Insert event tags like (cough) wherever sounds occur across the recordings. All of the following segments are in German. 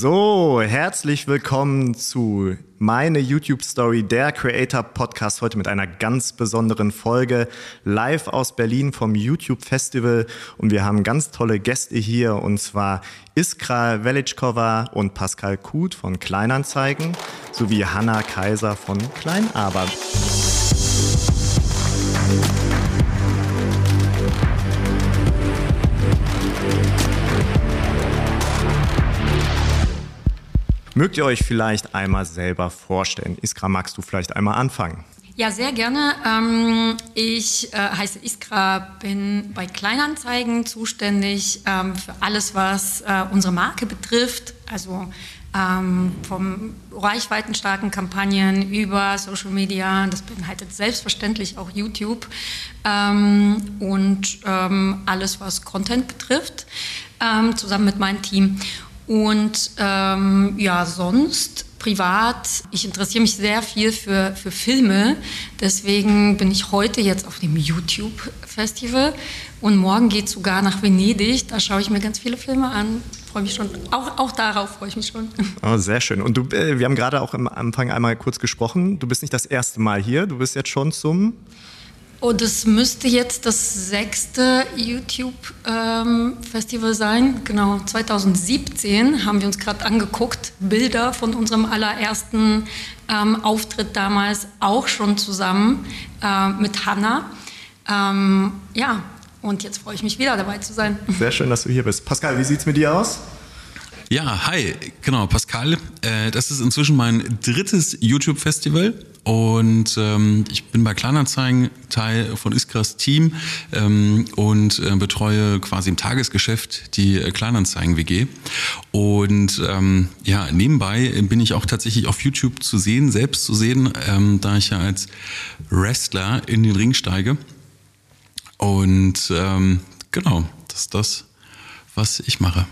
So, herzlich willkommen zu meine YouTube Story, der Creator Podcast, heute mit einer ganz besonderen Folge live aus Berlin vom YouTube Festival. Und wir haben ganz tolle Gäste hier und zwar Iskra Velickova und Pascal Kuth von Kleinanzeigen sowie Hanna Kaiser von Kleinaber. Mögt ihr euch vielleicht einmal selber vorstellen? Iskra, magst du vielleicht einmal anfangen? Ja, sehr gerne. Ähm, ich äh, heiße Iskra, bin bei Kleinanzeigen zuständig ähm, für alles, was äh, unsere Marke betrifft. Also ähm, vom reichweitenstarken Kampagnen über Social Media, das beinhaltet selbstverständlich auch YouTube und alles, was Content betrifft, zusammen mit meinem Team. Und ähm, ja, sonst privat, ich interessiere mich sehr viel für, für Filme. Deswegen bin ich heute jetzt auf dem YouTube-Festival und morgen geht sogar nach Venedig. Da schaue ich mir ganz viele Filme an. Freue mich schon. Auch, auch darauf freue ich mich schon. Oh, (laughs) sehr schön. Und du, äh, wir haben gerade auch am Anfang einmal kurz gesprochen. Du bist nicht das erste Mal hier. Du bist jetzt schon zum Oh, das müsste jetzt das sechste YouTube-Festival ähm, sein. Genau, 2017 haben wir uns gerade angeguckt, Bilder von unserem allerersten ähm, Auftritt damals auch schon zusammen äh, mit Hanna. Ähm, ja, und jetzt freue ich mich wieder dabei zu sein. Sehr schön, dass du hier bist. Pascal, wie sieht es mit dir aus? Ja, hi, genau, Pascal. Äh, das ist inzwischen mein drittes YouTube-Festival und ähm, ich bin bei Kleinanzeigen Teil von Iskras Team ähm, und äh, betreue quasi im Tagesgeschäft die äh, Kleinanzeigen-WG. Und ähm, ja, nebenbei bin ich auch tatsächlich auf YouTube zu sehen, selbst zu sehen, ähm, da ich ja als Wrestler in den Ring steige. Und ähm, genau, das ist das, was ich mache.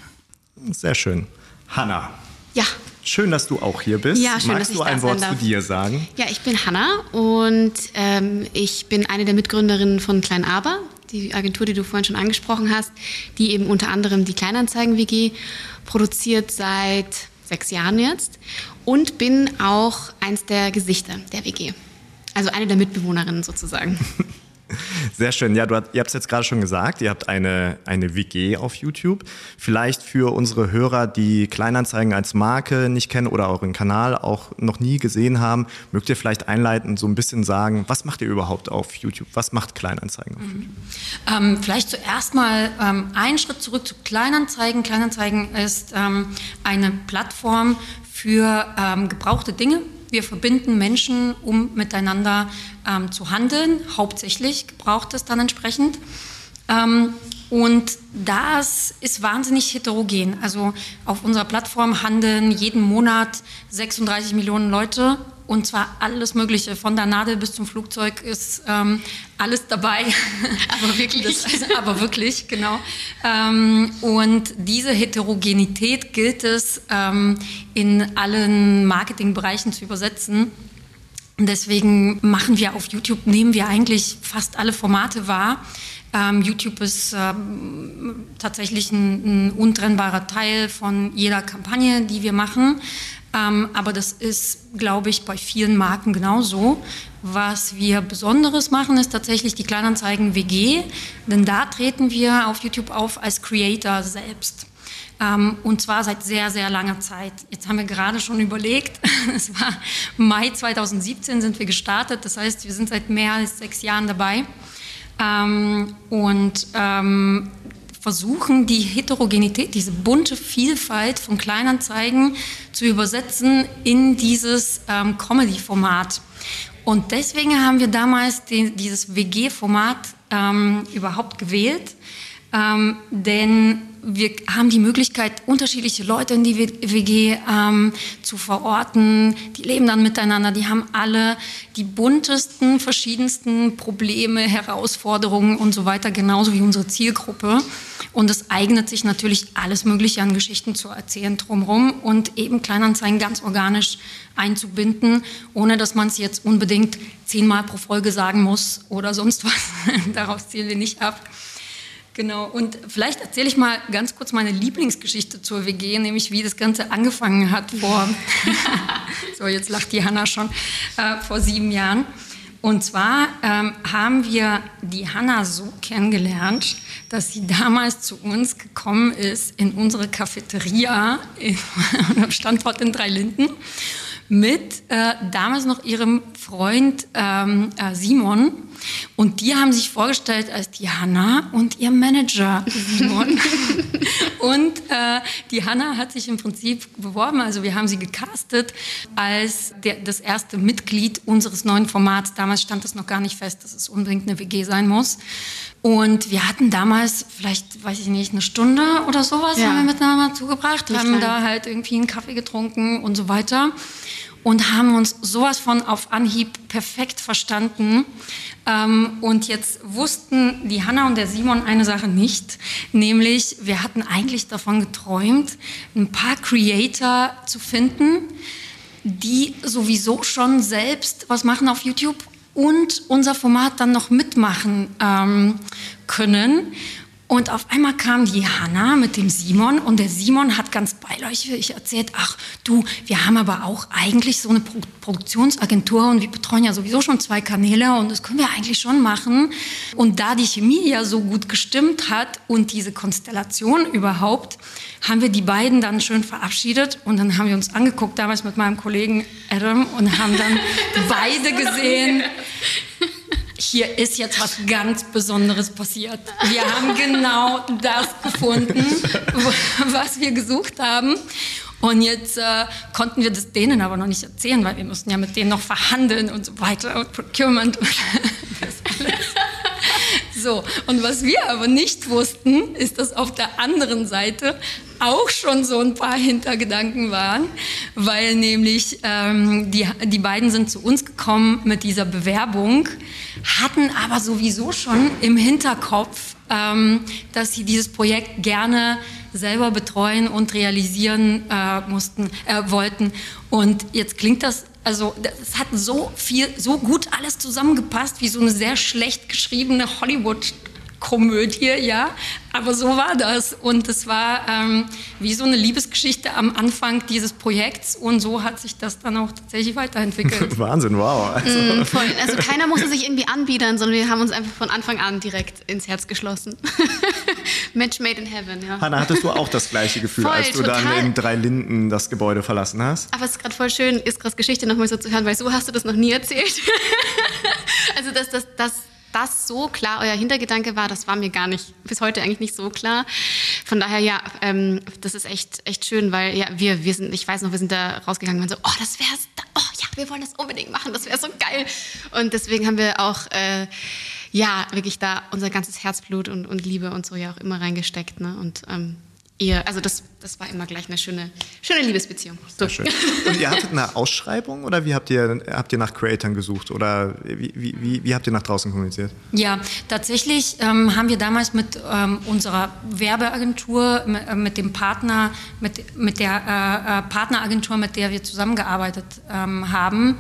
Sehr schön. Hanna. Ja. Schön, dass du auch hier bist. Ja, schön, Magst dass ich du ein da Wort zu dir sagen? Ja, ich bin Hanna und ähm, ich bin eine der Mitgründerinnen von Klein Aber, die Agentur, die du vorhin schon angesprochen hast, die eben unter anderem die Kleinanzeigen-WG produziert seit sechs Jahren jetzt und bin auch eins der Gesichter der WG. Also eine der Mitbewohnerinnen sozusagen. (laughs) Sehr schön. Ja, du, ihr habt es jetzt gerade schon gesagt, ihr habt eine, eine WG auf YouTube. Vielleicht für unsere Hörer, die Kleinanzeigen als Marke nicht kennen oder euren Kanal auch noch nie gesehen haben, mögt ihr vielleicht einleitend so ein bisschen sagen, was macht ihr überhaupt auf YouTube? Was macht Kleinanzeigen auf YouTube? Ähm, vielleicht zuerst mal ähm, einen Schritt zurück zu Kleinanzeigen. Kleinanzeigen ist ähm, eine Plattform für ähm, gebrauchte Dinge. Wir verbinden Menschen, um miteinander ähm, zu handeln. Hauptsächlich gebraucht es dann entsprechend. Ähm, und das ist wahnsinnig heterogen. Also auf unserer Plattform handeln jeden Monat 36 Millionen Leute und zwar alles Mögliche, von der Nadel bis zum Flugzeug ist ähm, alles dabei. (laughs) Aber wirklich. Das, aber wirklich, genau. Ähm, und diese Heterogenität gilt es ähm, in allen Marketingbereichen zu übersetzen. Deswegen machen wir auf YouTube, nehmen wir eigentlich fast alle Formate wahr. Ähm, YouTube ist ähm, tatsächlich ein, ein, untrennbarer Teil von jeder Kampagne, die wir machen. Ähm, aber das ist, glaube ich, bei vielen Marken genauso. Was wir Besonderes machen, ist tatsächlich die Kleinanzeigen WG, denn da treten wir auf YouTube auf als Creator selbst. Ähm, und zwar seit sehr, sehr langer Zeit. Jetzt haben wir gerade schon überlegt, (laughs) es war Mai 2017 sind wir gestartet, das heißt, wir sind seit mehr als sechs Jahren dabei. Ähm, und ähm, versuchen, die Heterogenität, diese bunte Vielfalt von Kleinanzeigen zu übersetzen in dieses ähm, Comedy-Format. Und deswegen haben wir damals den, dieses WG-Format ähm, überhaupt gewählt, ähm, denn wir haben die Möglichkeit, unterschiedliche Leute in die WG ähm, zu verorten. Die leben dann miteinander. Die haben alle die buntesten, verschiedensten Probleme, Herausforderungen und so weiter, genauso wie unsere Zielgruppe. Und es eignet sich natürlich alles Mögliche an Geschichten zu erzählen drumherum und eben Kleinanzeigen ganz organisch einzubinden, ohne dass man es jetzt unbedingt zehnmal pro Folge sagen muss oder sonst was. (laughs) Darauf zielen wir nicht ab. Genau, und vielleicht erzähle ich mal ganz kurz meine Lieblingsgeschichte zur WG, nämlich wie das Ganze angefangen hat vor, (laughs) (laughs) so jetzt lacht die Hanna schon, äh, vor sieben Jahren. Und zwar ähm, haben wir die Hanna so kennengelernt, dass sie damals zu uns gekommen ist in unsere Cafeteria (laughs) am Standort in Dreilinden mit äh, damals noch ihrem Freund ähm, äh, Simon. Und die haben sich vorgestellt als die Hanna und ihr Manager Simon. (laughs) und äh, die Hanna hat sich im Prinzip beworben, also wir haben sie gecastet als der, das erste Mitglied unseres neuen Formats. Damals stand es noch gar nicht fest, dass es unbedingt eine WG sein muss. Und wir hatten damals vielleicht, weiß ich nicht, eine Stunde oder sowas ja. haben wir miteinander zugebracht, nicht haben lang. da halt irgendwie einen Kaffee getrunken und so weiter und haben uns sowas von auf Anhieb perfekt verstanden. Ähm, und jetzt wussten die Hanna und der Simon eine Sache nicht, nämlich wir hatten eigentlich davon geträumt, ein paar Creator zu finden, die sowieso schon selbst was machen auf YouTube und unser Format dann noch mitmachen ähm, können. Und auf einmal kam die Hanna mit dem Simon und der Simon hat ganz beiläufig erzählt, ach du, wir haben aber auch eigentlich so eine Pro Produktionsagentur und wir betreuen ja sowieso schon zwei Kanäle und das können wir eigentlich schon machen. Und da die Chemie ja so gut gestimmt hat und diese Konstellation überhaupt, haben wir die beiden dann schön verabschiedet und dann haben wir uns angeguckt, damals mit meinem Kollegen Adam und haben dann (laughs) beide gesehen, hier ist jetzt was ganz Besonderes passiert. Wir haben genau das gefunden, (laughs) was wir gesucht haben. Und jetzt äh, konnten wir das denen aber noch nicht erzählen, weil wir mussten ja mit denen noch verhandeln und so weiter und Procurement. (laughs) So, und was wir aber nicht wussten, ist, dass auf der anderen Seite auch schon so ein paar Hintergedanken waren, weil nämlich ähm, die, die beiden sind zu uns gekommen mit dieser Bewerbung, hatten aber sowieso schon im Hinterkopf, ähm, dass sie dieses Projekt gerne selber betreuen und realisieren äh, mussten, äh, wollten. Und jetzt klingt das also es hat so viel, so gut alles zusammengepasst, wie so eine sehr schlecht geschriebene Hollywood Komödie, ja, aber so war das und es war ähm, wie so eine Liebesgeschichte am Anfang dieses Projekts und so hat sich das dann auch tatsächlich weiterentwickelt. (laughs) Wahnsinn, wow. Also. Mm, also keiner musste sich irgendwie anbiedern, sondern wir haben uns einfach von Anfang an direkt ins Herz geschlossen. (laughs) Match made in heaven, ja. Hanna, hattest du auch das gleiche Gefühl, voll, als du total. dann in drei Linden das Gebäude verlassen hast? Aber es ist gerade voll schön, ist gerade Geschichte nochmal so zu hören, weil so hast du das noch nie erzählt. (laughs) also dass das, das das so klar euer Hintergedanke war, das war mir gar nicht, bis heute eigentlich nicht so klar. Von daher, ja, ähm, das ist echt, echt schön, weil ja, wir, wir sind, ich weiß noch, wir sind da rausgegangen und waren so, oh, das wäre, oh ja, wir wollen das unbedingt machen, das wäre so geil. Und deswegen haben wir auch, äh, ja, wirklich da unser ganzes Herzblut und, und Liebe und so ja auch immer reingesteckt. Ne? Und ähm, ihr, also das, das war immer gleich eine schöne, schöne Liebesbeziehung. So. schön. Und ihr hattet eine (laughs) Ausschreibung oder wie habt ihr, habt ihr nach Creatoren gesucht oder wie, wie, wie habt ihr nach draußen kommuniziert? Ja, tatsächlich ähm, haben wir damals mit ähm, unserer Werbeagentur, mit, äh, mit, dem Partner, mit, mit der äh, äh, Partneragentur, mit der wir zusammengearbeitet ähm, haben,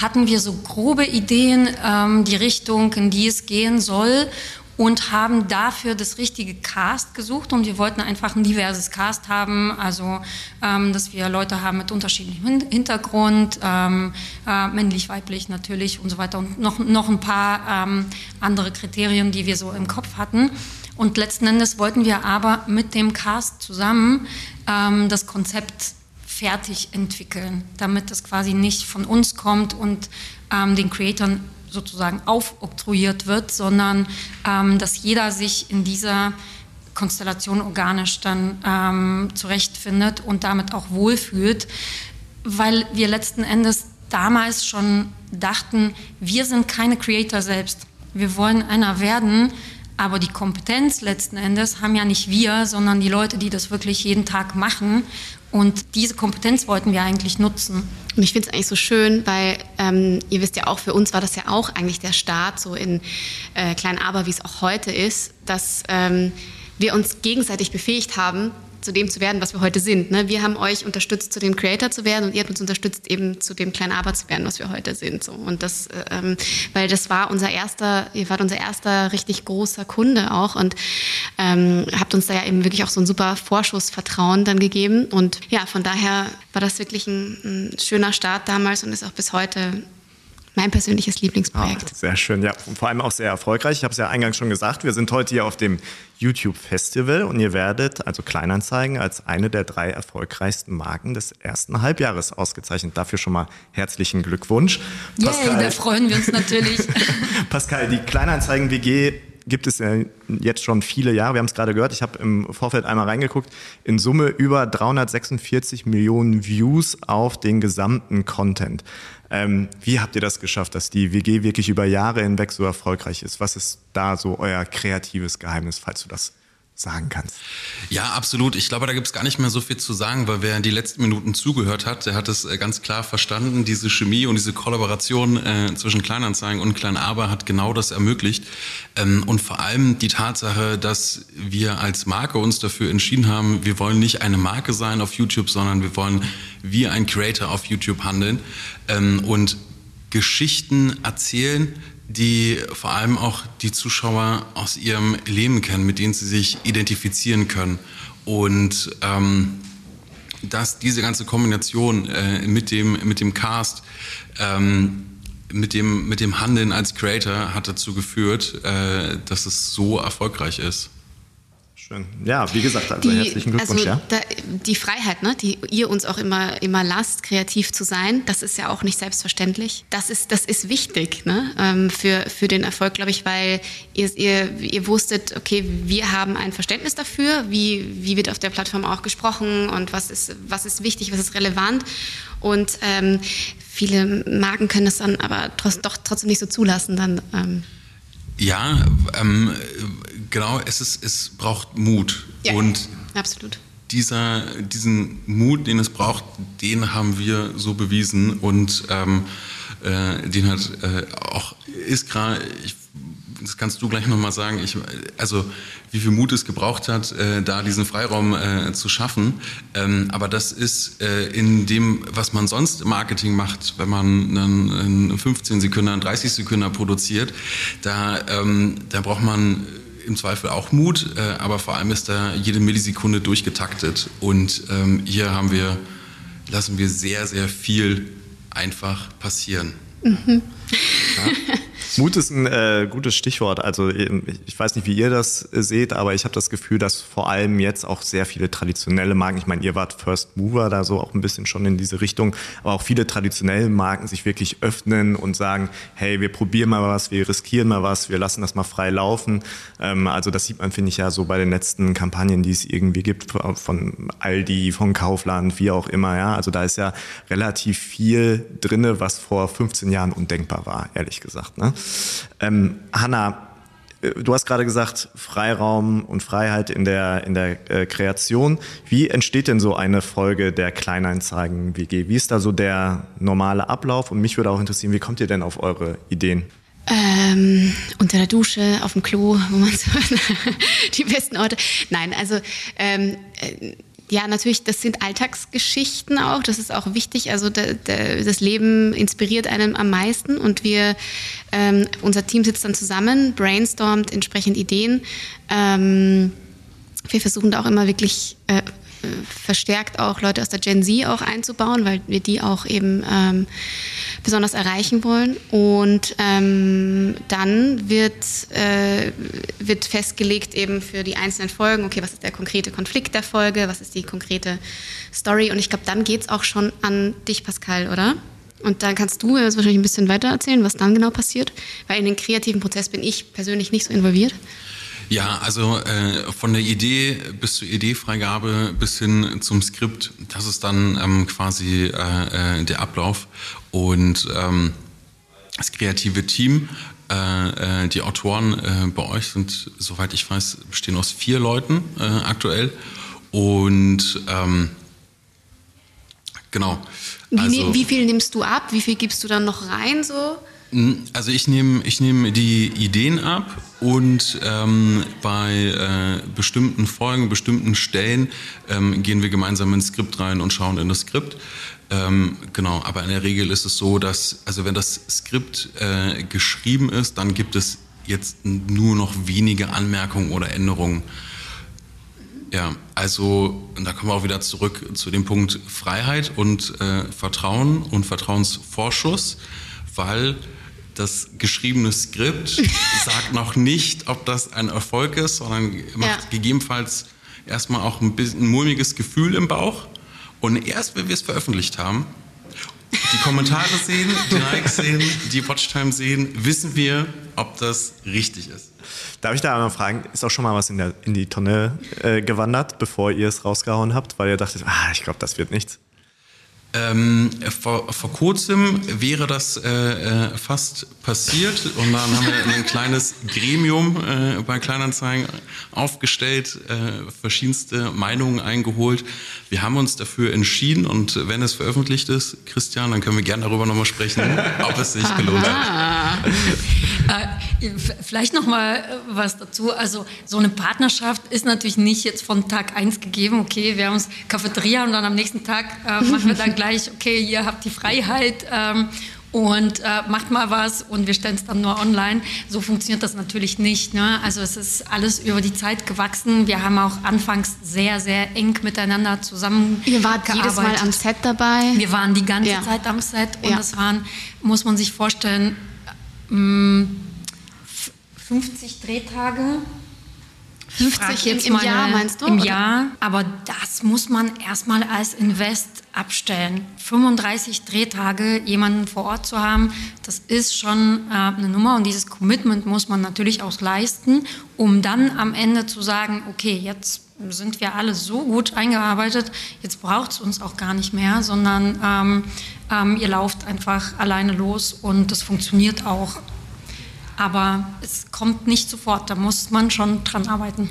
hatten wir so grobe Ideen, ähm, die Richtung, in die es gehen soll und haben dafür das richtige Cast gesucht. Und wir wollten einfach ein diverses Cast haben, also ähm, dass wir Leute haben mit unterschiedlichem Hintergrund, ähm, äh, männlich, weiblich natürlich und so weiter. Und noch, noch ein paar ähm, andere Kriterien, die wir so im Kopf hatten. Und letzten Endes wollten wir aber mit dem Cast zusammen ähm, das Konzept fertig entwickeln, damit das quasi nicht von uns kommt und ähm, den Creatoren sozusagen aufoktroyiert wird, sondern ähm, dass jeder sich in dieser Konstellation organisch dann ähm, zurechtfindet und damit auch wohlfühlt, weil wir letzten Endes damals schon dachten, wir sind keine Creator selbst. Wir wollen einer werden, aber die Kompetenz letzten Endes haben ja nicht wir, sondern die Leute, die das wirklich jeden Tag machen. Und diese Kompetenz wollten wir eigentlich nutzen. Und ich finde es eigentlich so schön, weil ähm, ihr wisst ja auch, für uns war das ja auch eigentlich der Start, so in äh, Klein Aber, wie es auch heute ist, dass ähm, wir uns gegenseitig befähigt haben, zu dem zu werden, was wir heute sind. Ne? Wir haben euch unterstützt, zu dem Creator zu werden und ihr habt uns unterstützt, eben zu dem kleinen Aber zu werden, was wir heute sind. So. Und das, äh, ähm, weil das war unser erster, ihr wart unser erster richtig großer Kunde auch und ähm, habt uns da ja eben wirklich auch so ein super Vorschussvertrauen dann gegeben. Und ja, von daher war das wirklich ein, ein schöner Start damals und ist auch bis heute mein persönliches Lieblingsprojekt. Ah, sehr schön, ja. Und vor allem auch sehr erfolgreich. Ich habe es ja eingangs schon gesagt, wir sind heute hier auf dem YouTube Festival und ihr werdet, also Kleinanzeigen, als eine der drei erfolgreichsten Marken des ersten Halbjahres ausgezeichnet. Dafür schon mal herzlichen Glückwunsch. Yay, Pascal, da freuen wir uns natürlich. (laughs) Pascal, die Kleinanzeigen-WG gibt es ja jetzt schon viele Jahre. Wir haben es gerade gehört. Ich habe im Vorfeld einmal reingeguckt. In Summe über 346 Millionen Views auf den gesamten Content. Ähm, wie habt ihr das geschafft, dass die WG wirklich über Jahre hinweg so erfolgreich ist? Was ist da so euer kreatives Geheimnis, falls du das sagen kannst. Ja, absolut. Ich glaube, da gibt es gar nicht mehr so viel zu sagen, weil wer die letzten Minuten zugehört hat, der hat es äh, ganz klar verstanden. Diese Chemie und diese Kollaboration äh, zwischen Kleinanzeigen und Kleinarber hat genau das ermöglicht. Ähm, und vor allem die Tatsache, dass wir als Marke uns dafür entschieden haben, wir wollen nicht eine Marke sein auf YouTube, sondern wir wollen wie ein Creator auf YouTube handeln ähm, und Geschichten erzählen, die vor allem auch die Zuschauer aus ihrem Leben kennen, mit denen sie sich identifizieren können. Und ähm, dass diese ganze Kombination äh, mit, dem, mit dem Cast, ähm, mit, dem, mit dem Handeln als Creator hat dazu geführt, äh, dass es so erfolgreich ist. Schön. Ja, wie gesagt, also die, herzlichen Glückwunsch. Also ja. Da, die Freiheit, ne, die ihr uns auch immer, immer lasst, kreativ zu sein, das ist ja auch nicht selbstverständlich. Das ist, das ist wichtig ne, ähm, für, für den Erfolg, glaube ich, weil ihr, ihr, ihr wusstet, okay, wir haben ein Verständnis dafür, wie, wie wird auf der Plattform auch gesprochen und was ist, was ist wichtig, was ist relevant. Und ähm, viele Marken können das dann aber trotz, doch trotzdem nicht so zulassen. Dann, ähm. Ja, ähm, genau, es, ist, es braucht Mut. Ja, und absolut. Dieser, diesen Mut, den es braucht, den haben wir so bewiesen und ähm, äh, den hat äh, auch Iskra, ich das kannst du gleich nochmal sagen, ich, also wie viel Mut es gebraucht hat, äh, da diesen Freiraum äh, zu schaffen. Ähm, aber das ist äh, in dem, was man sonst im Marketing macht, wenn man einen, einen 15 Sekunden, einen 30 Sekunden produziert, da, ähm, da braucht man im Zweifel auch Mut, äh, aber vor allem ist da jede Millisekunde durchgetaktet. Und ähm, hier haben wir, lassen wir sehr, sehr viel einfach passieren. Mhm. Ja. Mut ist ein äh, gutes Stichwort. Also ich weiß nicht, wie ihr das äh, seht, aber ich habe das Gefühl, dass vor allem jetzt auch sehr viele traditionelle Marken, ich meine, ihr wart First Mover da so auch ein bisschen schon in diese Richtung, aber auch viele traditionelle Marken sich wirklich öffnen und sagen, hey, wir probieren mal was, wir riskieren mal was, wir lassen das mal frei laufen. Ähm, also das sieht man, finde ich, ja so bei den letzten Kampagnen, die es irgendwie gibt, von Aldi, von Kaufland, wie auch immer. Ja, Also da ist ja relativ viel drinne, was vor 15 Jahren undenkbar war, ehrlich gesagt. Ne? Ähm, Hanna, äh, du hast gerade gesagt, Freiraum und Freiheit in der, in der äh, Kreation. Wie entsteht denn so eine Folge der Kleinanzeigen-WG? Wie ist da so der normale Ablauf? Und mich würde auch interessieren, wie kommt ihr denn auf eure Ideen? Ähm, unter der Dusche, auf dem Klo, wo man so (laughs) die besten Orte. Nein, also ähm, äh, ja, natürlich, das sind Alltagsgeschichten auch. Das ist auch wichtig. Also de, de, das Leben inspiriert einen am meisten und wir, ähm, unser Team sitzt dann zusammen, brainstormt entsprechend Ideen. Ähm, wir versuchen da auch immer wirklich äh, verstärkt auch Leute aus der Gen Z auch einzubauen, weil wir die auch eben ähm, besonders erreichen wollen. Und ähm, dann wird, äh, wird festgelegt eben für die einzelnen Folgen, okay, was ist der konkrete Konflikt der Folge, was ist die konkrete Story. Und ich glaube, dann geht es auch schon an dich, Pascal, oder? Und dann kannst du jetzt wahrscheinlich ein bisschen weiter erzählen, was dann genau passiert, weil in den kreativen Prozess bin ich persönlich nicht so involviert. Ja, also äh, von der Idee bis zur Ideefreigabe bis hin zum Skript, das ist dann ähm, quasi äh, äh, der Ablauf. Und ähm, das kreative Team, äh, äh, die Autoren äh, bei euch sind, soweit ich weiß, bestehen aus vier Leuten aktuell. Und ähm, genau. Also, wie, wie, viel nimmst du ab? Wie viel gibst du dann noch rein so? Also ich nehme ich nehm die Ideen ab und ähm, bei äh, bestimmten Folgen, bestimmten Stellen ähm, gehen wir gemeinsam ins Skript rein und schauen in das Skript. Ähm, genau, aber in der Regel ist es so, dass, also wenn das Skript äh, geschrieben ist, dann gibt es jetzt nur noch wenige Anmerkungen oder Änderungen. Ja, also da kommen wir auch wieder zurück zu dem Punkt Freiheit und äh, Vertrauen und Vertrauensvorschuss, weil das geschriebene Skript (laughs) sagt noch nicht, ob das ein Erfolg ist, sondern macht ja. gegebenenfalls erstmal auch ein bisschen ein mulmiges Gefühl im Bauch. Und erst wenn wir es veröffentlicht haben, die Kommentare sehen, die Likes sehen, die Watchtime sehen, wissen wir, ob das richtig ist. Darf ich da einmal fragen, ist auch schon mal was in, der, in die Tonne äh, gewandert, bevor ihr es rausgehauen habt, weil ihr dachtet, ah, ich glaube, das wird nichts? Ähm, vor, vor kurzem wäre das äh, äh, fast passiert und dann haben wir ein kleines Gremium äh, bei Kleinanzeigen aufgestellt, äh, verschiedenste Meinungen eingeholt. Wir haben uns dafür entschieden und wenn es veröffentlicht ist, Christian, dann können wir gerne darüber nochmal sprechen, ob es sich gelohnt hat. Äh, vielleicht noch mal äh, was dazu. Also so eine Partnerschaft ist natürlich nicht jetzt von Tag eins gegeben. Okay, wir haben uns Cafeteria und dann am nächsten Tag machen wir dann (laughs) gleich, okay, ihr habt die Freiheit ähm, und äh, macht mal was und wir stellen es dann nur online. So funktioniert das natürlich nicht. Ne? Also es ist alles über die Zeit gewachsen. Wir haben auch anfangs sehr, sehr eng miteinander zusammengearbeitet. Ihr wart jedes Mal am Set dabei? Wir waren die ganze ja. Zeit am Set und ja. das waren, muss man sich vorstellen, 50 mm, Drehtage 50 jetzt im, im Jahr meinst du? Im oder? Jahr, aber das muss man erstmal als Invest abstellen. 35 Drehtage jemanden vor Ort zu haben, das ist schon äh, eine Nummer und dieses Commitment muss man natürlich auch leisten, um dann am Ende zu sagen, okay, jetzt sind wir alle so gut eingearbeitet, jetzt braucht es uns auch gar nicht mehr, sondern ähm, ähm, ihr lauft einfach alleine los und das funktioniert auch. Aber es kommt nicht sofort, da muss man schon dran arbeiten.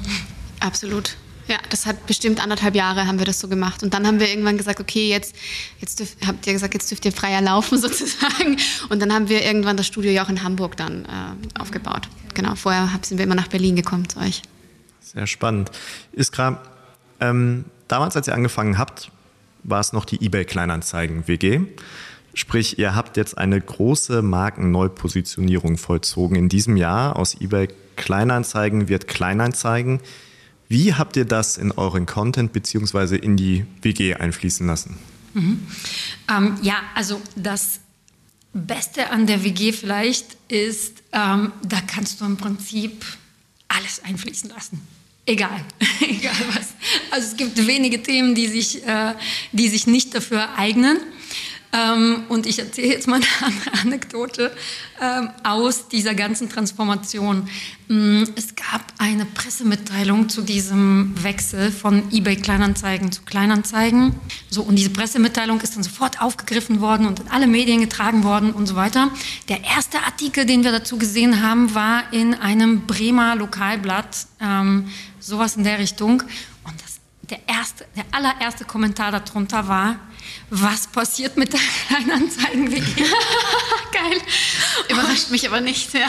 Absolut. Ja, das hat bestimmt anderthalb Jahre haben wir das so gemacht. Und dann haben wir irgendwann gesagt, okay, jetzt, jetzt dürft, habt ihr gesagt, jetzt dürft ihr freier laufen (laughs) sozusagen. Und dann haben wir irgendwann das Studio ja auch in Hamburg dann äh, aufgebaut. Genau, vorher sind wir immer nach Berlin gekommen zu euch. Sehr spannend. Iskra, ähm, damals, als ihr angefangen habt, war es noch die eBay Kleinanzeigen WG. Sprich, ihr habt jetzt eine große Markenneupositionierung vollzogen in diesem Jahr. Aus eBay Kleinanzeigen wird Kleinanzeigen. Wie habt ihr das in euren Content bzw. in die WG einfließen lassen? Mhm. Ähm, ja, also das Beste an der WG vielleicht ist, ähm, da kannst du im Prinzip alles einfließen lassen. Egal, (laughs) egal was. Also es gibt wenige Themen, die sich, äh, die sich nicht dafür eignen. Ähm, und ich erzähle jetzt mal (laughs) eine andere Anekdote ähm, aus dieser ganzen Transformation. Mm, es gab eine Pressemitteilung zu diesem Wechsel von eBay Kleinanzeigen zu Kleinanzeigen. So, und diese Pressemitteilung ist dann sofort aufgegriffen worden und in alle Medien getragen worden und so weiter. Der erste Artikel, den wir dazu gesehen haben, war in einem Bremer Lokalblatt, ähm, sowas in der Richtung. Der, erste, der allererste Kommentar darunter war, was passiert mit der (laughs) Kleinanzeigen-WG? (laughs) Geil. Überrascht mich aber nicht, ja.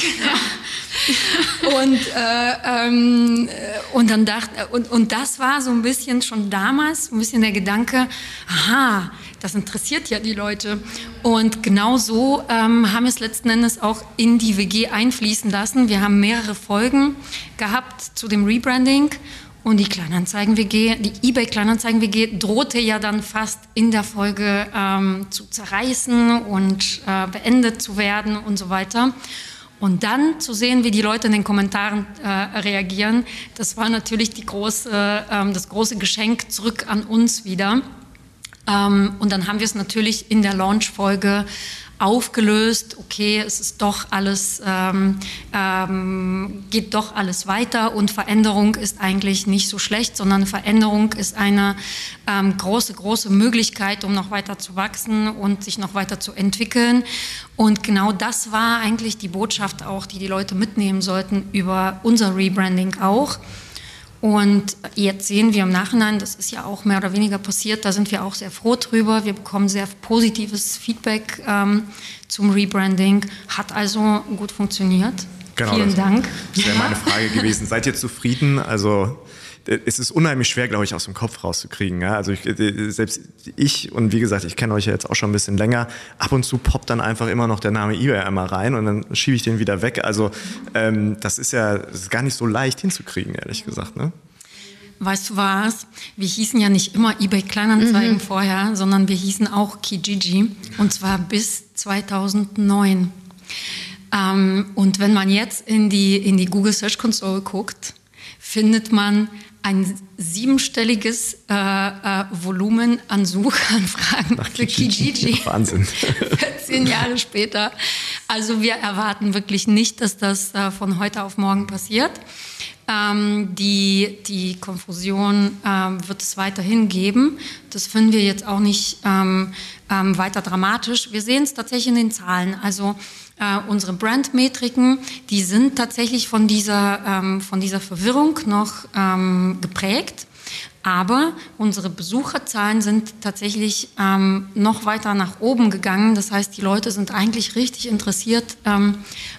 Genau. Und, äh, ähm, und dann dachte, und, und das war so ein bisschen schon damals, ein bisschen der Gedanke, aha, das interessiert ja die Leute. Und genau so ähm, haben wir es letzten Endes auch in die WG einfließen lassen. Wir haben mehrere Folgen gehabt zu dem Rebranding und die Kleinanzeigen-WG, die eBay-Kleinanzeigen-WG drohte ja dann fast in der Folge ähm, zu zerreißen und äh, beendet zu werden und so weiter. Und dann zu sehen, wie die Leute in den Kommentaren äh, reagieren, das war natürlich große, äh, das große Geschenk zurück an uns wieder. Ähm, und dann haben wir es natürlich in der Launch-Folge aufgelöst, okay, es ist doch alles, ähm, ähm, geht doch alles weiter und Veränderung ist eigentlich nicht so schlecht, sondern Veränderung ist eine ähm, große, große Möglichkeit, um noch weiter zu wachsen und sich noch weiter zu entwickeln. Und genau das war eigentlich die Botschaft auch, die die Leute mitnehmen sollten über unser Rebranding auch. Und jetzt sehen wir im Nachhinein, das ist ja auch mehr oder weniger passiert, da sind wir auch sehr froh drüber. Wir bekommen sehr positives Feedback ähm, zum Rebranding. Hat also gut funktioniert. Genau, Vielen Dank. Das wäre meine (laughs) Frage gewesen. Seid ihr zufrieden? Also es ist unheimlich schwer, glaube ich, aus dem Kopf rauszukriegen. Ja? Also ich, selbst ich, und wie gesagt, ich kenne euch ja jetzt auch schon ein bisschen länger, ab und zu poppt dann einfach immer noch der Name eBay einmal rein und dann schiebe ich den wieder weg. Also ähm, das ist ja das ist gar nicht so leicht hinzukriegen, ehrlich gesagt. Ne? Weißt du was? Wir hießen ja nicht immer eBay Kleinanzeigen mhm. vorher, sondern wir hießen auch Kijiji und zwar bis 2009. Ähm, und wenn man jetzt in die, in die Google Search Console guckt, findet man ein siebenstelliges äh, äh, Volumen an Suchanfragen Nach für Kijiji. Wahnsinn. (laughs) 14 Jahre später. Also wir erwarten wirklich nicht, dass das äh, von heute auf morgen passiert. Ähm, die, die Konfusion ähm, wird es weiterhin geben. Das finden wir jetzt auch nicht ähm, ähm weiter dramatisch. Wir sehen es tatsächlich in den Zahlen. Also äh, unsere Brandmetriken, die sind tatsächlich von dieser, ähm, von dieser Verwirrung noch ähm, geprägt. Aber unsere Besucherzahlen sind tatsächlich ähm, noch weiter nach oben gegangen. Das heißt, die Leute sind eigentlich richtig interessiert ähm,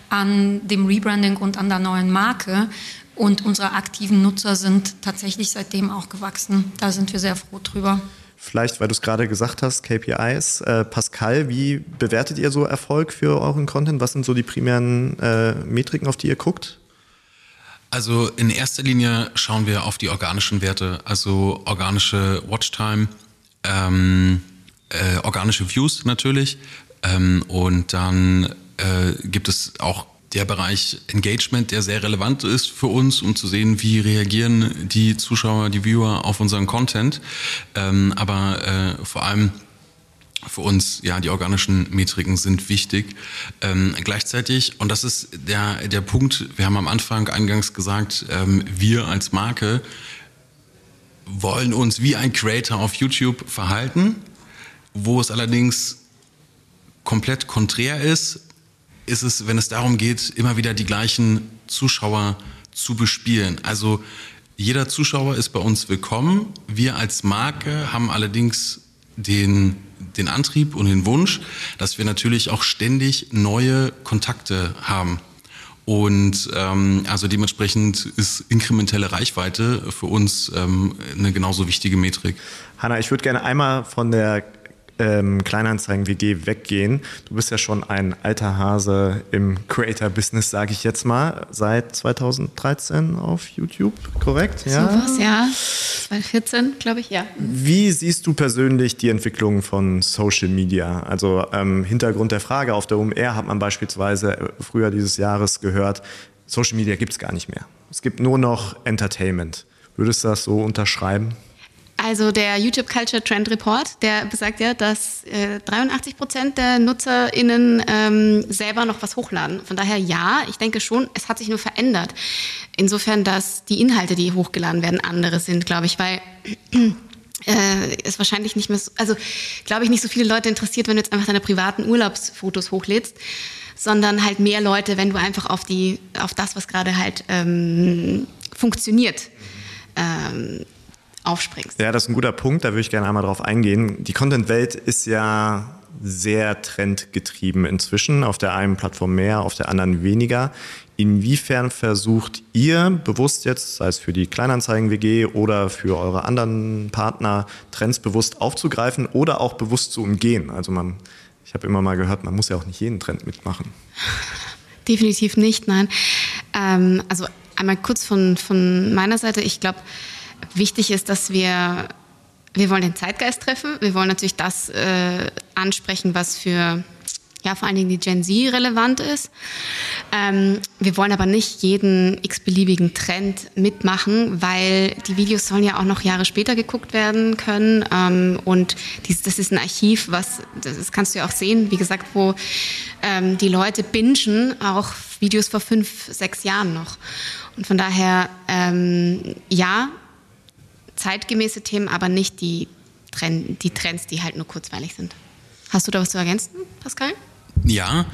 an dem Rebranding und an der neuen Marke. Und unsere aktiven Nutzer sind tatsächlich seitdem auch gewachsen. Da sind wir sehr froh drüber. Vielleicht, weil du es gerade gesagt hast, KPIs. Äh, Pascal, wie bewertet ihr so Erfolg für euren Content? Was sind so die primären äh, Metriken, auf die ihr guckt? Also in erster Linie schauen wir auf die organischen Werte, also organische Watchtime, ähm, äh, organische Views natürlich ähm, und dann äh, gibt es auch der Bereich Engagement, der sehr relevant ist für uns, um zu sehen, wie reagieren die Zuschauer, die Viewer auf unseren Content. Ähm, aber äh, vor allem für uns, ja, die organischen Metriken sind wichtig. Ähm, gleichzeitig, und das ist der, der Punkt, wir haben am Anfang eingangs gesagt, ähm, wir als Marke wollen uns wie ein Creator auf YouTube verhalten, wo es allerdings komplett konträr ist, ist es, wenn es darum geht, immer wieder die gleichen Zuschauer zu bespielen. Also jeder Zuschauer ist bei uns willkommen. Wir als Marke haben allerdings den, den Antrieb und den Wunsch, dass wir natürlich auch ständig neue Kontakte haben. Und ähm, also dementsprechend ist inkrementelle Reichweite für uns ähm, eine genauso wichtige Metrik. Hanna, ich würde gerne einmal von der ähm, Kleinanzeigen-WG weggehen. Du bist ja schon ein alter Hase im Creator-Business, sage ich jetzt mal, seit 2013 auf YouTube, korrekt? Ja? Sowas, ja. 2014, glaube ich, ja. Wie siehst du persönlich die Entwicklung von Social Media? Also ähm, Hintergrund der Frage, auf der UMR hat man beispielsweise äh, früher dieses Jahres gehört, Social Media gibt es gar nicht mehr. Es gibt nur noch Entertainment. Würdest du das so unterschreiben? Also der YouTube Culture Trend Report, der besagt ja, dass äh, 83 Prozent der NutzerInnen ähm, selber noch was hochladen. Von daher ja, ich denke schon, es hat sich nur verändert. Insofern, dass die Inhalte, die hochgeladen werden, andere sind, glaube ich, weil äh, es wahrscheinlich nicht mehr, so, also glaube ich, nicht so viele Leute interessiert, wenn du jetzt einfach deine privaten Urlaubsfotos hochlädst, sondern halt mehr Leute, wenn du einfach auf die, auf das, was gerade halt ähm, funktioniert. Ähm, aufspringst. Ja, das ist ein guter Punkt, da würde ich gerne einmal drauf eingehen. Die Content-Welt ist ja sehr trendgetrieben inzwischen, auf der einen Plattform mehr, auf der anderen weniger. Inwiefern versucht ihr bewusst jetzt, sei es für die Kleinanzeigen-WG oder für eure anderen Partner, Trends bewusst aufzugreifen oder auch bewusst zu umgehen? Also man, ich habe immer mal gehört, man muss ja auch nicht jeden Trend mitmachen. (laughs) Definitiv nicht, nein. Ähm, also einmal kurz von, von meiner Seite, ich glaube, wichtig ist, dass wir, wir wollen den Zeitgeist treffen. Wir wollen natürlich das äh, ansprechen, was für ja, vor allen Dingen die Gen Z relevant ist. Ähm, wir wollen aber nicht jeden x-beliebigen Trend mitmachen, weil die Videos sollen ja auch noch Jahre später geguckt werden können. Ähm, und dies, das ist ein Archiv, was, das kannst du ja auch sehen, wie gesagt, wo ähm, die Leute bingen auch Videos vor fünf, sechs Jahren noch. Und von daher, ähm, ja, zeitgemäße Themen, aber nicht die, Trend, die Trends, die halt nur kurzweilig sind. Hast du da was zu ergänzen, Pascal? Ja,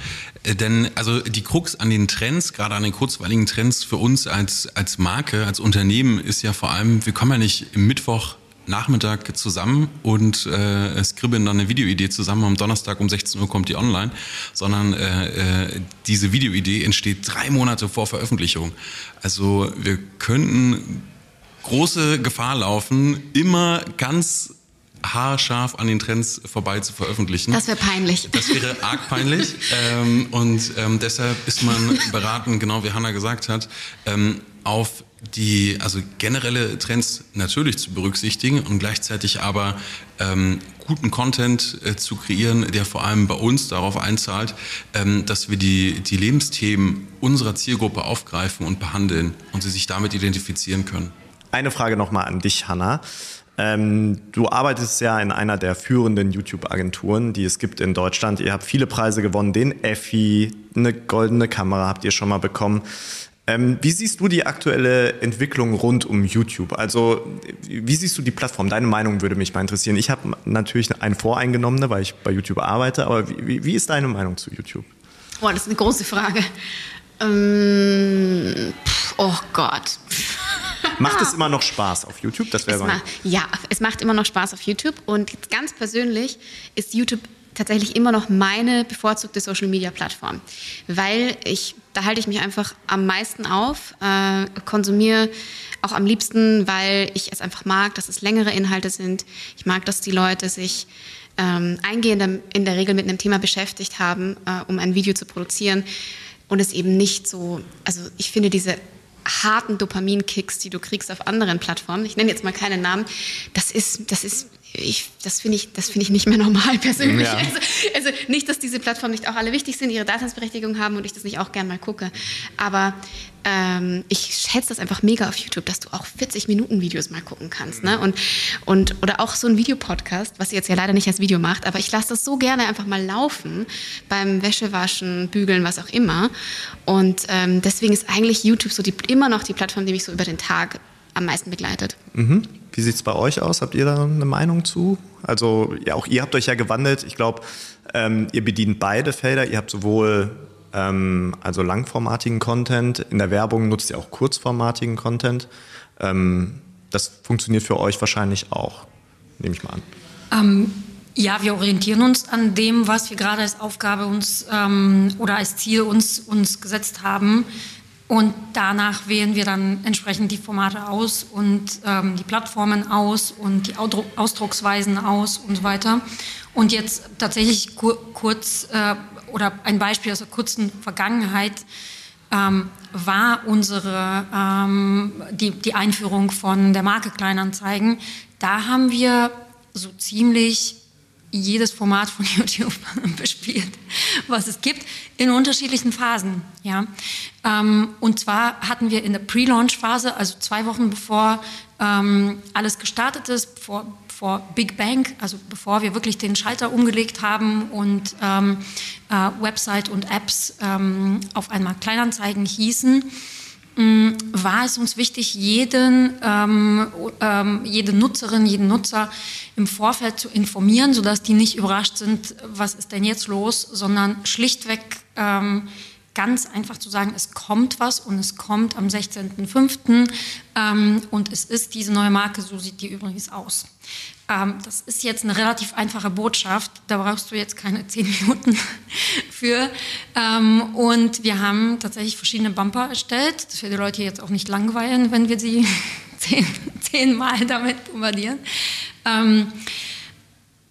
äh, denn also die Krux an den Trends, gerade an den kurzweiligen Trends für uns als, als Marke, als Unternehmen ist ja vor allem, wir kommen ja nicht im Mittwoch Nachmittag zusammen und äh, skribbeln dann eine Videoidee zusammen. Am Donnerstag um 16 Uhr kommt die online, sondern äh, äh, diese Videoidee entsteht drei Monate vor Veröffentlichung. Also wir könnten große Gefahr laufen, immer ganz haarscharf an den Trends vorbei zu veröffentlichen. Das wäre peinlich. Das wäre arg peinlich. (laughs) ähm, und ähm, deshalb ist man beraten, genau wie Hanna gesagt hat, ähm, auf die also generelle Trends natürlich zu berücksichtigen und gleichzeitig aber ähm, guten Content äh, zu kreieren, der vor allem bei uns darauf einzahlt, ähm, dass wir die, die Lebensthemen unserer Zielgruppe aufgreifen und behandeln und sie sich damit identifizieren können. Eine Frage nochmal an dich, Hanna. Ähm, du arbeitest ja in einer der führenden YouTube-Agenturen, die es gibt in Deutschland. Ihr habt viele Preise gewonnen, den Effi, eine goldene Kamera habt ihr schon mal bekommen. Ähm, wie siehst du die aktuelle Entwicklung rund um YouTube? Also wie siehst du die Plattform? Deine Meinung würde mich mal interessieren. Ich habe natürlich eine voreingenommene, weil ich bei YouTube arbeite, aber wie, wie ist deine Meinung zu YouTube? Oh, das ist eine große Frage. Ähm, oh Gott. Macht es immer noch Spaß auf YouTube? Das wäre Ja, es macht immer noch Spaß auf YouTube und ganz persönlich ist YouTube tatsächlich immer noch meine bevorzugte Social Media Plattform, weil ich da halte ich mich einfach am meisten auf, äh, konsumiere auch am liebsten, weil ich es einfach mag, dass es längere Inhalte sind. Ich mag, dass die Leute sich ähm, eingehend in der Regel mit einem Thema beschäftigt haben, äh, um ein Video zu produzieren und es eben nicht so, also ich finde diese harten Dopaminkicks, die du kriegst auf anderen Plattformen, ich nenne jetzt mal keine Namen, das ist, das ist ich, das finde ich, das ich nicht mehr normal persönlich. Ja. Also, also, nicht, dass diese Plattformen nicht auch alle wichtig sind, ihre Daseinsberechtigung haben und ich das nicht auch gern mal gucke. Aber ähm, ich schätze das einfach mega auf YouTube, dass du auch 40 Minuten Videos mal gucken kannst. Ne? Und, und, oder auch so ein Videopodcast, was ihr jetzt ja leider nicht als Video macht, aber ich lasse das so gerne einfach mal laufen beim Wäschewaschen, Bügeln, was auch immer. Und ähm, deswegen ist eigentlich YouTube so die, immer noch die Plattform, die mich so über den Tag am meisten begleitet. Mhm. Wie sieht es bei euch aus? Habt ihr da eine Meinung zu? Also ja, auch ihr habt euch ja gewandelt. Ich glaube, ähm, ihr bedient beide Felder. Ihr habt sowohl ähm, also langformatigen Content, in der Werbung nutzt ihr auch kurzformatigen Content. Ähm, das funktioniert für euch wahrscheinlich auch, nehme ich mal an. Ähm, ja, wir orientieren uns an dem, was wir gerade als Aufgabe uns ähm, oder als Ziel uns, uns gesetzt haben. Und danach wählen wir dann entsprechend die Formate aus und ähm, die Plattformen aus und die Ausdrucksweisen aus und so weiter. Und jetzt tatsächlich kur kurz äh, oder ein Beispiel aus der kurzen Vergangenheit ähm, war unsere ähm, die, die Einführung von der Marke Kleinanzeigen. Da haben wir so ziemlich jedes Format von (laughs) YouTube bespielt, was es gibt, in unterschiedlichen Phasen. Ja? Ähm, und zwar hatten wir in der Pre-Launch-Phase, also zwei Wochen bevor ähm, alles gestartet ist, vor, vor Big Bang, also bevor wir wirklich den Schalter umgelegt haben und ähm, äh, Website und Apps ähm, auf einmal Kleinanzeigen hießen, war es uns wichtig, jeden, ähm, ähm, jede Nutzerin, jeden Nutzer im Vorfeld zu informieren, sodass die nicht überrascht sind, was ist denn jetzt los, sondern schlichtweg ähm, ganz einfach zu sagen, es kommt was und es kommt am 16.05. Ähm, und es ist diese neue Marke, so sieht die übrigens aus. Ähm, das ist jetzt eine relativ einfache Botschaft, da brauchst du jetzt keine (laughs) zehn Minuten für. Ähm, und wir haben tatsächlich verschiedene Bumper erstellt, dass wir die Leute jetzt auch nicht langweilen, wenn wir sie (laughs) zehn, zehnmal damit bombardieren. Ähm,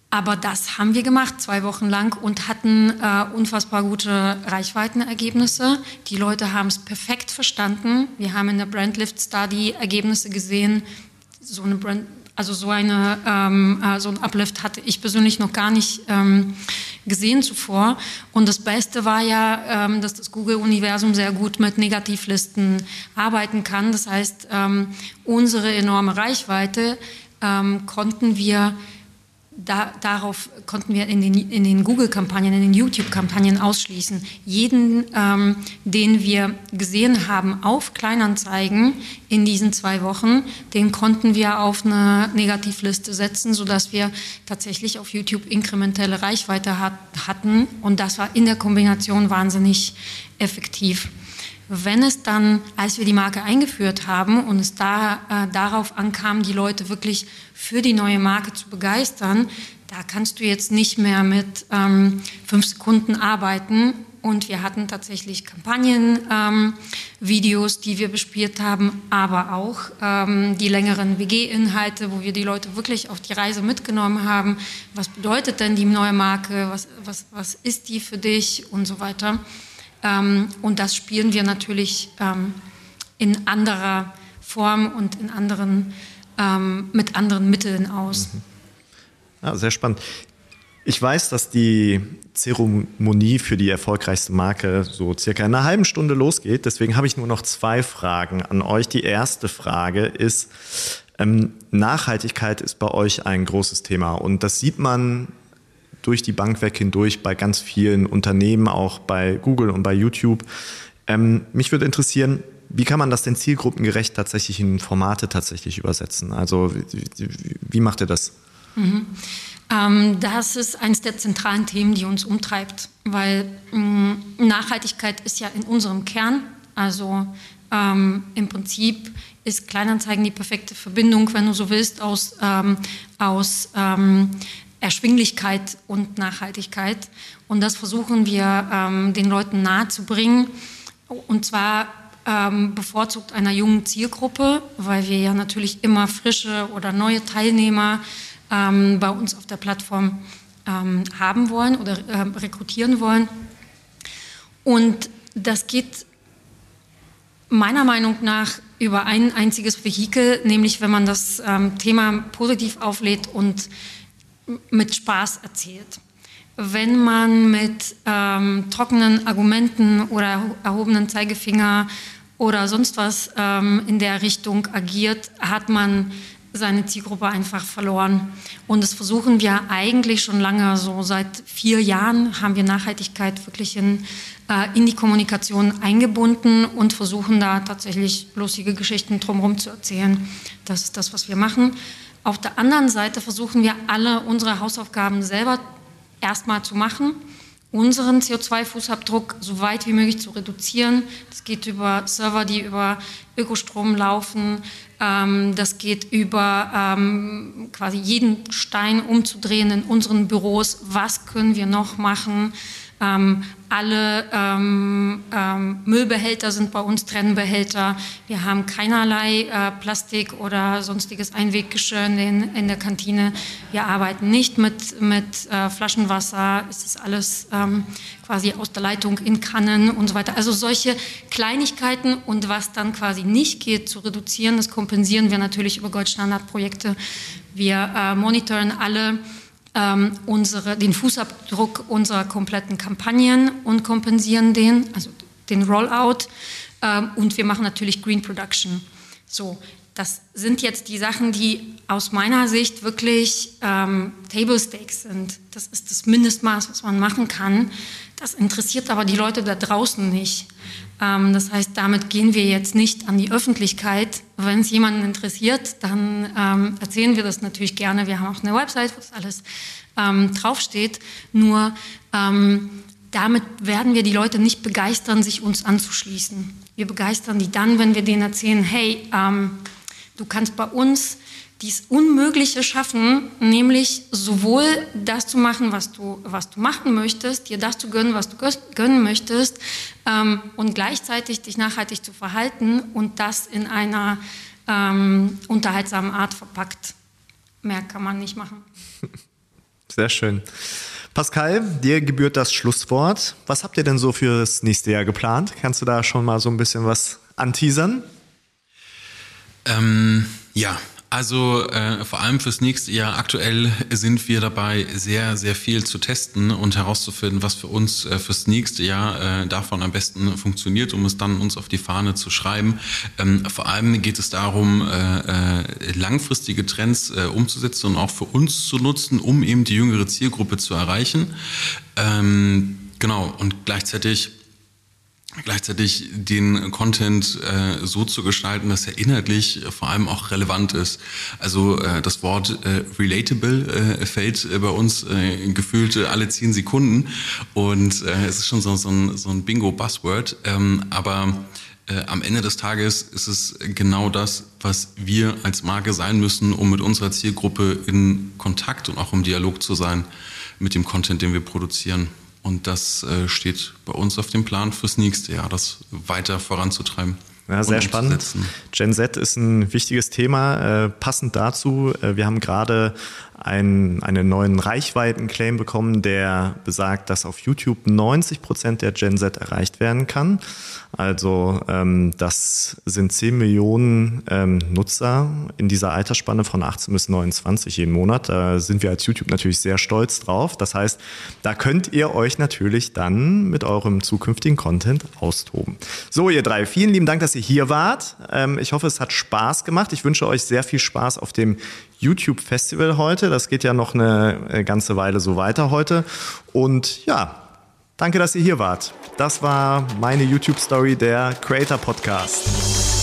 aber das haben wir gemacht, zwei Wochen lang und hatten äh, unfassbar gute Reichweitenergebnisse. Die Leute haben es perfekt verstanden. Wir haben in der Brandlift Study Ergebnisse gesehen. So eine Brand, also so, eine, ähm, äh, so ein Uplift hatte ich persönlich noch gar nicht ähm, gesehen zuvor. Und das Beste war ja, ähm, dass das Google-Universum sehr gut mit Negativlisten arbeiten kann. Das heißt, ähm, unsere enorme Reichweite ähm, konnten wir da, darauf konnten wir in den, in den Google-Kampagnen, in den YouTube-Kampagnen ausschließen. Jeden, ähm, den wir gesehen haben auf Kleinanzeigen in diesen zwei Wochen, den konnten wir auf eine Negativliste setzen, sodass wir tatsächlich auf YouTube inkrementelle Reichweite hat, hatten. Und das war in der Kombination wahnsinnig effektiv. Wenn es dann, als wir die Marke eingeführt haben und es da, äh, darauf ankam, die Leute wirklich für die neue Marke zu begeistern, da kannst du jetzt nicht mehr mit ähm, fünf Sekunden arbeiten. Und wir hatten tatsächlich Kampagnen-Videos, ähm, die wir bespielt haben, aber auch ähm, die längeren WG-Inhalte, wo wir die Leute wirklich auf die Reise mitgenommen haben. Was bedeutet denn die neue Marke? Was, was, was ist die für dich? Und so weiter. Ähm, und das spielen wir natürlich ähm, in anderer Form und in anderen, ähm, mit anderen Mitteln aus. Mhm. Ja, sehr spannend. Ich weiß, dass die Zeremonie für die erfolgreichste Marke so circa in einer halben Stunde losgeht. Deswegen habe ich nur noch zwei Fragen an euch. Die erste Frage ist, ähm, Nachhaltigkeit ist bei euch ein großes Thema und das sieht man durch die Bank weg hindurch bei ganz vielen Unternehmen, auch bei Google und bei YouTube. Ähm, mich würde interessieren, wie kann man das denn zielgruppengerecht tatsächlich in Formate tatsächlich übersetzen? Also wie, wie macht ihr das? Mhm. Ähm, das ist eines der zentralen Themen, die uns umtreibt, weil ähm, Nachhaltigkeit ist ja in unserem Kern. Also ähm, im Prinzip ist Kleinanzeigen die perfekte Verbindung, wenn du so willst, aus, ähm, aus ähm, Erschwinglichkeit und Nachhaltigkeit. Und das versuchen wir ähm, den Leuten nahezubringen. Und zwar ähm, bevorzugt einer jungen Zielgruppe, weil wir ja natürlich immer frische oder neue Teilnehmer ähm, bei uns auf der Plattform ähm, haben wollen oder äh, rekrutieren wollen. Und das geht meiner Meinung nach über ein einziges Vehikel, nämlich wenn man das ähm, Thema positiv auflädt und mit Spaß erzählt. Wenn man mit ähm, trockenen Argumenten oder erhobenen Zeigefinger oder sonst was ähm, in der Richtung agiert, hat man seine Zielgruppe einfach verloren. Und das versuchen wir eigentlich schon lange. So seit vier Jahren haben wir Nachhaltigkeit wirklich in, äh, in die Kommunikation eingebunden und versuchen da tatsächlich lustige Geschichten drumherum zu erzählen. Das ist das, was wir machen. Auf der anderen Seite versuchen wir alle unsere Hausaufgaben selber erstmal zu machen, unseren CO2-Fußabdruck so weit wie möglich zu reduzieren. Das geht über Server, die über Ökostrom laufen. Ähm, das geht über ähm, quasi jeden Stein umzudrehen in unseren Büros. Was können wir noch machen? Alle ähm, ähm, Müllbehälter sind bei uns Trennbehälter. Wir haben keinerlei äh, Plastik oder sonstiges Einweggeschirr in, in, der Kantine. Wir arbeiten nicht mit, mit äh, Flaschenwasser. Es ist alles ähm, quasi aus der Leitung in Kannen und so weiter. Also solche Kleinigkeiten und was dann quasi nicht geht zu reduzieren, das kompensieren wir natürlich über Goldstandardprojekte. Wir äh, monitoren alle ähm, unsere, den Fußabdruck unserer kompletten Kampagnen und kompensieren den, also den Rollout. Ähm, und wir machen natürlich Green Production. So, das sind jetzt die Sachen, die aus meiner Sicht wirklich ähm, Table Stakes sind. Das ist das Mindestmaß, was man machen kann. Das interessiert aber die Leute da draußen nicht. Ähm, das heißt, damit gehen wir jetzt nicht an die Öffentlichkeit. Wenn es jemanden interessiert, dann ähm, erzählen wir das natürlich gerne. Wir haben auch eine Website, wo das alles ähm, draufsteht. Nur ähm, damit werden wir die Leute nicht begeistern, sich uns anzuschließen. Wir begeistern die dann, wenn wir denen erzählen, hey, ähm, du kannst bei uns dies Unmögliche schaffen, nämlich sowohl das zu machen, was du, was du machen möchtest, dir das zu gönnen, was du gönnen möchtest, ähm, und gleichzeitig dich nachhaltig zu verhalten und das in einer ähm, unterhaltsamen Art verpackt. Mehr kann man nicht machen. (laughs) Sehr schön. Pascal, dir gebührt das Schlusswort. Was habt ihr denn so für das nächste Jahr geplant? Kannst du da schon mal so ein bisschen was anteasern? Ähm, ja, Also äh, vor allem fürs nächste Jahr. Aktuell sind wir dabei, sehr, sehr viel zu testen und herauszufinden, was für uns äh, fürs nächste Jahr äh, davon am besten funktioniert, um es dann uns auf die Fahne zu schreiben. Ähm, vor allem geht es darum, äh, äh, langfristige Trends äh, umzusetzen und auch für uns zu nutzen, um eben die jüngere Zielgruppe zu erreichen. Ähm, genau, und gleichzeitig gleichzeitig den Content äh, so zu gestalten, dass er inhaltlich vor allem auch relevant ist. Also äh, das Wort äh, relatable äh, fällt äh, bei uns äh, gefühlt äh, alle zehn Sekunden und äh, es ist schon so, so ein, so ein Bingo-Buzzword, ähm, aber äh, am Ende des Tages ist es genau das, was wir als Marke sein müssen, um mit unserer Zielgruppe in Kontakt und auch im Dialog zu sein mit dem Content, den wir produzieren. Und das äh, steht bei uns auf dem Plan fürs nächste Jahr, das weiter voranzutreiben. Ja, sehr spannend. Gen Z ist ein wichtiges Thema. Äh, passend dazu, äh, wir haben gerade ein, einen neuen Reichweitenclaim bekommen, der besagt, dass auf YouTube 90 Prozent der Gen Z erreicht werden kann. Also ähm, das sind 10 Millionen ähm, Nutzer in dieser Altersspanne von 18 bis 29 jeden Monat. Da sind wir als YouTube natürlich sehr stolz drauf. Das heißt, da könnt ihr euch natürlich dann mit eurem zukünftigen Content austoben. So, ihr drei, vielen lieben Dank, dass ihr hier wart. Ähm, ich hoffe, es hat Spaß gemacht. Ich wünsche euch sehr viel Spaß auf dem YouTube Festival heute. Das geht ja noch eine äh, ganze Weile so weiter heute. Und ja, danke, dass ihr hier wart. Das war meine YouTube Story, der Creator Podcast.